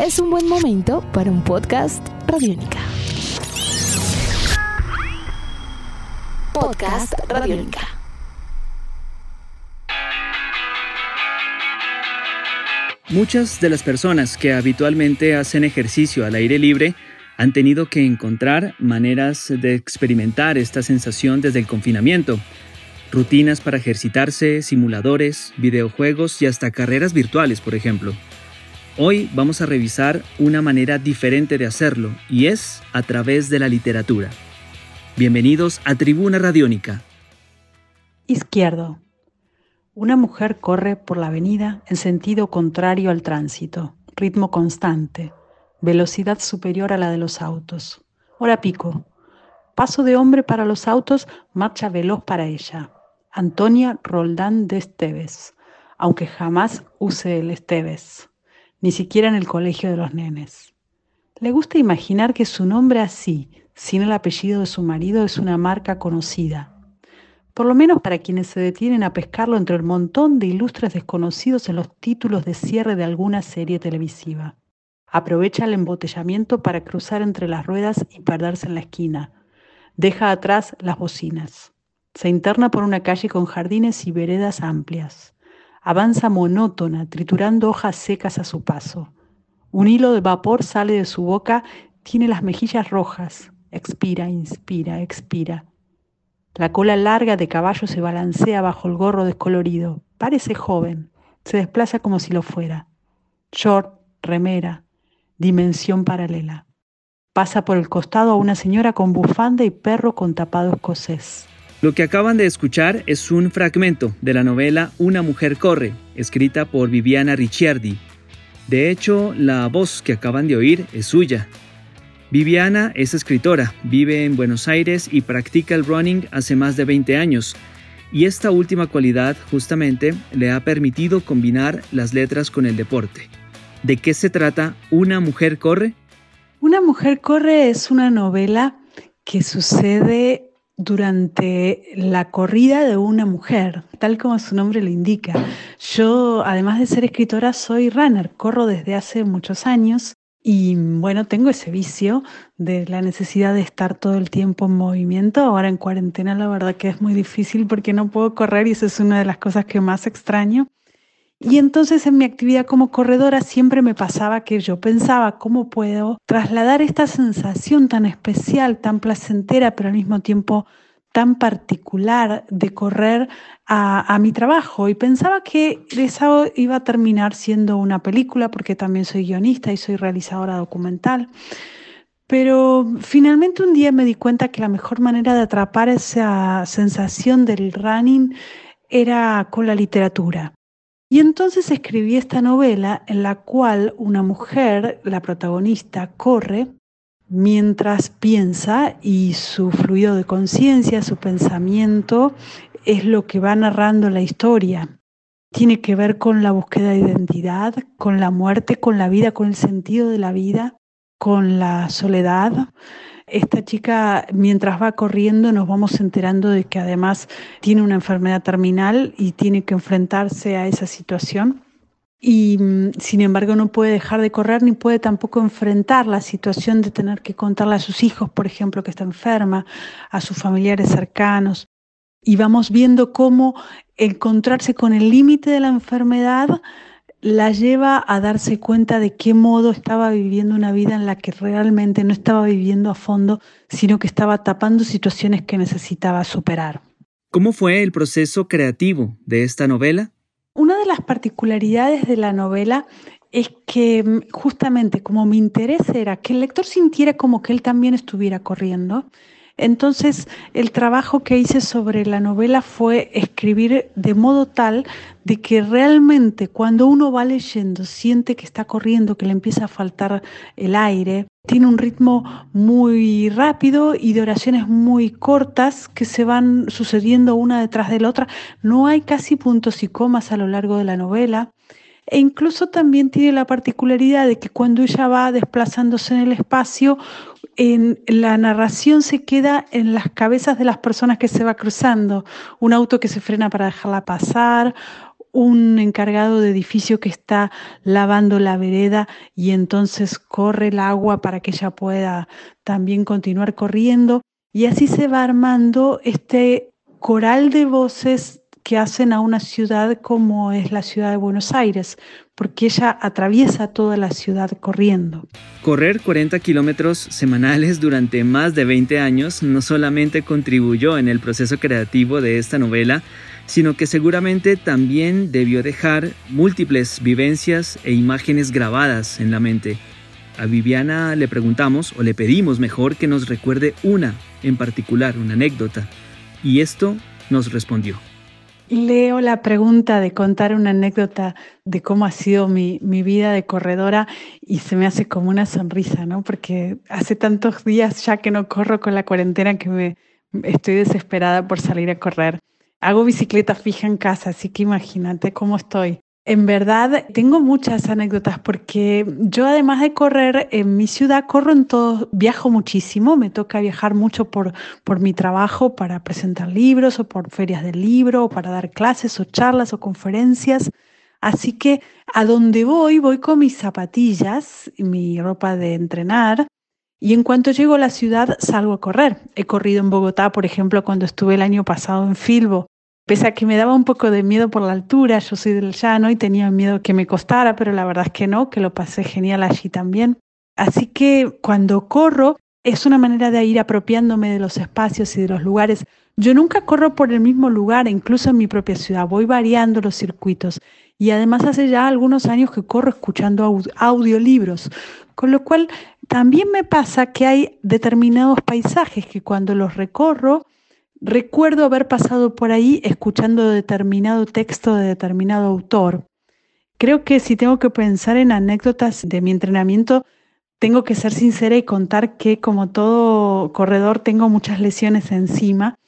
es un buen momento para un podcast Radiónica. Podcast Radiónica. Muchas de las personas que habitualmente hacen ejercicio al aire libre han tenido que encontrar maneras de experimentar esta sensación desde el confinamiento. Rutinas para ejercitarse, simuladores, videojuegos y hasta carreras virtuales, por ejemplo. Hoy vamos a revisar una manera diferente de hacerlo y es a través de la literatura. Bienvenidos a Tribuna Radiónica. Izquierdo. Una mujer corre por la avenida en sentido contrario al tránsito, ritmo constante, velocidad superior a la de los autos. Hora pico. Paso de hombre para los autos, marcha veloz para ella. Antonia Roldán de Esteves, aunque jamás use el Esteves ni siquiera en el colegio de los nenes. Le gusta imaginar que su nombre así, sin el apellido de su marido, es una marca conocida, por lo menos para quienes se detienen a pescarlo entre el montón de ilustres desconocidos en los títulos de cierre de alguna serie televisiva. Aprovecha el embotellamiento para cruzar entre las ruedas y perderse en la esquina. Deja atrás las bocinas. Se interna por una calle con jardines y veredas amplias. Avanza monótona, triturando hojas secas a su paso. Un hilo de vapor sale de su boca, tiene las mejillas rojas. Expira, inspira, expira. La cola larga de caballo se balancea bajo el gorro descolorido. Parece joven. Se desplaza como si lo fuera. Short, remera, dimensión paralela. Pasa por el costado a una señora con bufanda y perro con tapado escocés. Lo que acaban de escuchar es un fragmento de la novela Una mujer corre, escrita por Viviana Ricciardi. De hecho, la voz que acaban de oír es suya. Viviana es escritora, vive en Buenos Aires y practica el running hace más de 20 años. Y esta última cualidad justamente le ha permitido combinar las letras con el deporte. ¿De qué se trata Una mujer corre? Una mujer corre es una novela que sucede durante la corrida de una mujer, tal como su nombre lo indica. Yo, además de ser escritora, soy runner, corro desde hace muchos años y bueno, tengo ese vicio de la necesidad de estar todo el tiempo en movimiento. Ahora en cuarentena la verdad que es muy difícil porque no puedo correr y eso es una de las cosas que más extraño. Y entonces en mi actividad como corredora siempre me pasaba que yo pensaba cómo puedo trasladar esta sensación tan especial, tan placentera, pero al mismo tiempo tan particular de correr a, mi trabajo y pensaba que eso iba a terminar siendo una película porque también soy guionista y soy realizadora documental. Pero finalmente un día me di cuenta que la mejor manera de atrapar esa sensación del running era con la literatura. Y entonces escribí esta novela en la cual una mujer, la protagonista, corre mientras piensa y su fluido de conciencia, su pensamiento, es lo que va narrando la historia. Tiene que ver con la búsqueda de identidad, con la muerte, con la vida, con el sentido de la vida, con la soledad, esta chica, mientras va corriendo, nos vamos enterando de que además tiene una enfermedad terminal y tiene que enfrentarse a esa situación. Y mm, sin embargo no puede dejar de correr ni puede tampoco enfrentar la situación de tener que contarle a sus hijos, por ejemplo, que está enferma, a sus familiares cercanos. Y vamos viendo cómo encontrarse con el límite de la enfermedad la lleva a darse cuenta de qué modo estaba viviendo una vida en la que realmente no estaba viviendo a fondo, sino que estaba tapando situaciones que necesitaba superar. ¿Cómo fue el proceso creativo de esta novela? Una de las particularidades de la novela es que mm, justamente como mi interés era que el lector sintiera como que él también estuviera corriendo, entonces, el trabajo que hice sobre la novela fue escribir de modo tal de que realmente cuando uno va leyendo siente que está corriendo, que le empieza a faltar el aire. Tiene un ritmo muy rápido y de oraciones muy cortas que se van sucediendo una detrás de la otra. No hay casi puntos y comas a lo largo de la novela. E incluso también tiene la particularidad de que cuando ella va desplazándose en el espacio, en la narración se queda en las cabezas de las personas que se va cruzando. Un auto que se frena para dejarla pasar, un encargado de edificio que está lavando la vereda y entonces corre el agua para que ella pueda también continuar corriendo. Y así se va armando este coral de voces que hacen a una ciudad como es la ciudad de Buenos Aires, porque ella atraviesa toda la ciudad corriendo. Correr 40 kilómetros semanales durante más de 20 años no solamente contribuyó en el proceso creativo de esta novela, sino que seguramente también debió dejar múltiples vivencias e imágenes grabadas en la mente. A Viviana le preguntamos, o le pedimos mejor, que nos recuerde una en particular, una anécdota, y esto nos respondió. Leo la pregunta de contar una anécdota de cómo ha sido mi, mi, vida de corredora y se me hace como una sonrisa, ¿no? Porque hace tantos días ya que no corro con la cuarentena que me estoy desesperada por salir a correr. Hago bicicleta fija en casa, así que imagínate cómo estoy. En verdad, tengo muchas anécdotas porque yo además de correr en mi ciudad, corro en todo, viajo muchísimo, me toca viajar mucho por, por mi trabajo para presentar libros o por ferias del libro o para dar clases o charlas o conferencias. Así que a donde voy, voy con mis zapatillas, mi ropa de entrenar y en cuanto llego a la ciudad salgo a correr. He corrido en Bogotá, por ejemplo, cuando estuve el año pasado en Filbo Pese a que me daba un poco de miedo por la altura, yo soy del llano y tenía miedo que me costara, pero la verdad es que no, que lo pasé genial allí también. Así que cuando corro es una manera de ir apropiándome de los espacios y de los lugares. Yo nunca corro por el mismo lugar, incluso en mi propia ciudad, voy variando los circuitos. Y además hace ya algunos años que corro escuchando audiolibros, con lo cual también me pasa que hay determinados paisajes que cuando los recorro, Recuerdo haber pasado por ahí escuchando determinado texto de determinado autor. Creo que si tengo que pensar en anécdotas de mi entrenamiento, tengo que ser sincera y contar que como todo corredor tengo muchas lesiones encima.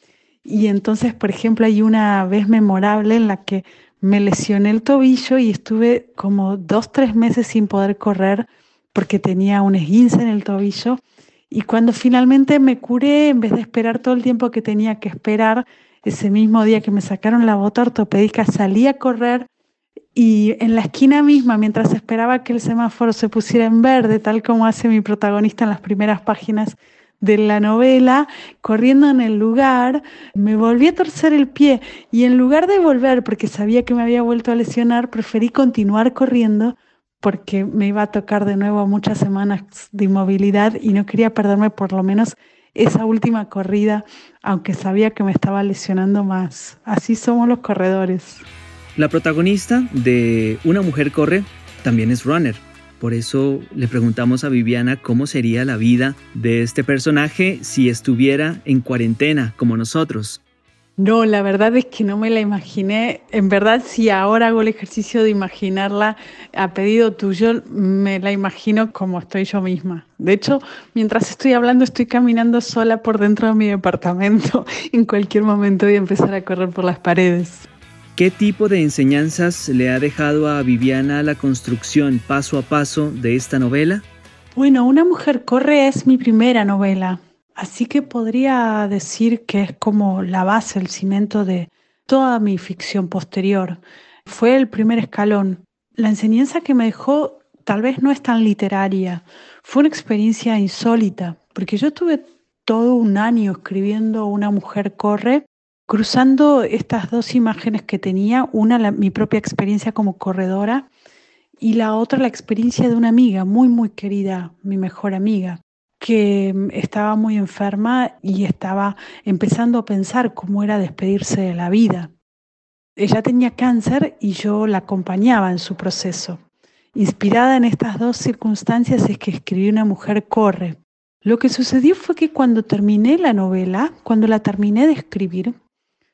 Y entonces, por ejemplo, hay una vez memorable en la que me lesioné el tobillo y estuve como dos, tres meses sin poder correr porque tenía un esguince en el tobillo y cuando finalmente me curé, en vez de esperar todo el tiempo que tenía que esperar, ese mismo día que me sacaron la bota ortopédica, salí a correr y en la esquina misma, mientras esperaba que el semáforo se pusiera en verde, tal como hace mi protagonista en las primeras páginas de la novela, corriendo en el lugar, me volví a torcer el pie. Y en lugar de volver, porque sabía que me había vuelto a lesionar, preferí continuar corriendo porque me iba a tocar de nuevo muchas semanas de inmovilidad y no quería perderme por lo menos esa última corrida, aunque sabía que me estaba lesionando más. Así somos los corredores. La protagonista de Una mujer corre también es runner. Por eso le preguntamos a Viviana cómo sería la vida de este personaje si estuviera en cuarentena como nosotros. No, la verdad es que no me la imaginé. En verdad, si ahora hago el ejercicio de imaginarla a pedido tuyo, me la imagino como estoy yo misma. De hecho, mientras estoy hablando, estoy caminando sola por dentro de mi departamento. En cualquier momento voy a empezar a correr por las paredes. ¿Qué tipo de enseñanzas le ha dejado a Viviana la construcción paso a paso de esta novela? Bueno, Una mujer corre es mi primera novela. Así que podría decir que es como la base, el cimiento de toda mi ficción posterior. Fue el primer escalón. La enseñanza que me dejó tal vez no es tan literaria, fue una experiencia insólita, porque yo tuve todo un año escribiendo Una mujer corre, cruzando estas dos imágenes que tenía, una mi propia experiencia como corredora y la otra la experiencia de una amiga muy, muy querida, mi mejor amiga que mm, estaba muy enferma y estaba empezando a pensar cómo era despedirse de la vida. Ella tenía cáncer y yo la acompañaba en su proceso. Inspirada en estas dos circunstancias es que escribí Una mujer corre. Lo que sucedió fue que cuando terminé la novela, cuando la terminé de escribir,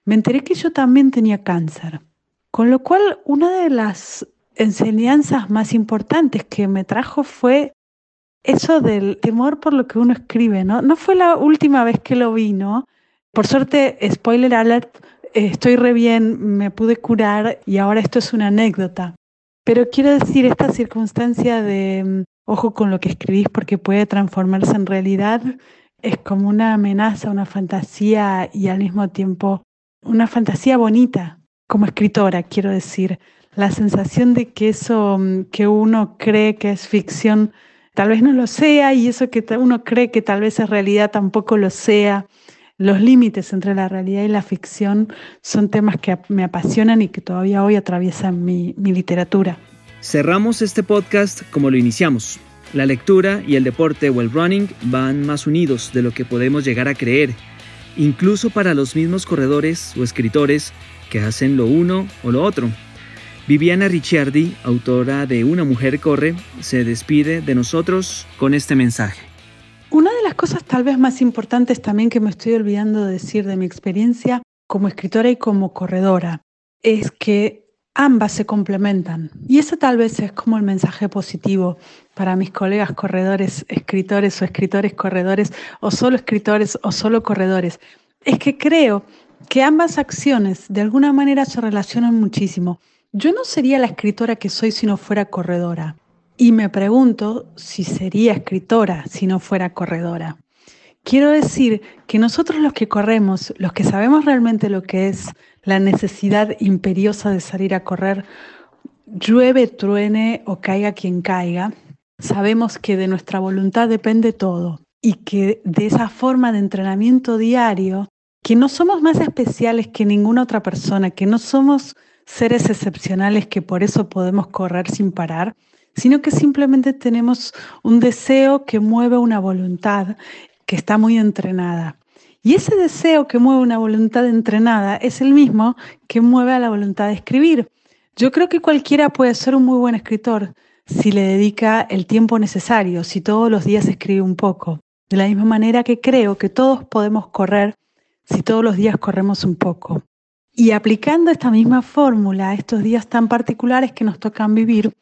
me enteré que yo también tenía cáncer. Con lo cual, una de las enseñanzas más importantes que me trajo fue eso del temor por lo que uno escribe, ¿no? No fue la última vez que lo vi, ¿no? Por suerte, spoiler alert, estoy re bien, me pude curar y ahora esto es una anécdota. Pero quiero decir, esta circunstancia de mm, ojo con lo que escribís porque puede transformarse en realidad es como una amenaza, una fantasía y al mismo tiempo una fantasía bonita. como escritora, quiero decir, la sensación de que eso mm, que uno cree que es ficción tal vez no lo sea y eso que uno cree que tal vez es realidad tampoco lo sea. Los límites entre la realidad y la ficción son temas que me apasionan y que todavía hoy atraviesan mi, literatura. Cerramos este podcast como lo iniciamos. La lectura y el deporte o el running van más unidos de lo que podemos llegar a creer, incluso para los mismos corredores o escritores que hacen lo uno o lo otro. Viviana Ricciardi, autora de Una mujer corre, se despide de nosotros con este mensaje. Una de las cosas tal vez más importantes también que me estoy olvidando de decir de mi experiencia como escritora y como corredora es que ambas se complementan. Y ese tal vez es como el mensaje positivo para mis colegas corredores, escritores o escritores corredores, o solo escritores o solo corredores. Es que creo que ambas acciones de alguna manera se relacionan muchísimo. Yo no sería la escritora que soy si no fuera corredora. Y me pregunto si sería escritora si no fuera corredora. Quiero decir que nosotros los que corremos, los que sabemos realmente lo que es la necesidad imperiosa de salir a correr, llueve, truene o caiga quien caiga, sabemos que de nuestra voluntad depende todo y que de esa forma de entrenamiento diario, que no somos más especiales que ninguna otra persona, que no somos seres excepcionales que por eso podemos correr sin parar, sino que simplemente tenemos un deseo que mueve una voluntad que está muy entrenada. Y ese deseo que mueve una voluntad entrenada es el mismo que mueve a la voluntad de escribir. Yo creo que cualquiera puede ser un muy buen escritor si le dedica el tiempo necesario, si todos los días escribe un poco. De la misma manera que creo que todos podemos correr si todos los días corremos un poco. Y aplicando esta misma fórmula a estos días tan particulares que nos tocan vivir,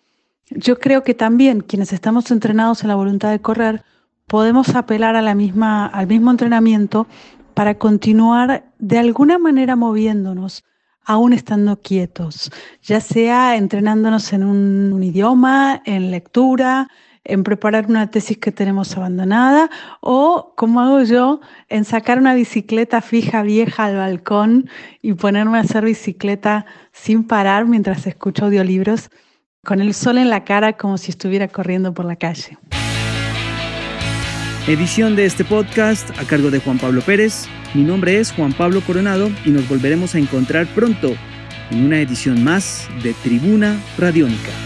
yo creo que también quienes estamos entrenados en la voluntad de correr, podemos apelar al mismo entrenamiento para continuar de alguna manera moviéndonos, aún estando quietos, ya sea entrenándonos en un idioma, en lectura, en preparar una tesis que tenemos abandonada o, como hago yo, en sacar una bicicleta fija vieja al balcón y ponerme a hacer bicicleta sin parar mientras escucho audiolibros con el sol en la cara como si estuviera corriendo por la calle. Edición de este podcast a cargo de Juan Pablo Pérez. Mi nombre es Juan Pablo Coronado y nos volveremos a encontrar pronto en una edición más de Tribuna Radiónica.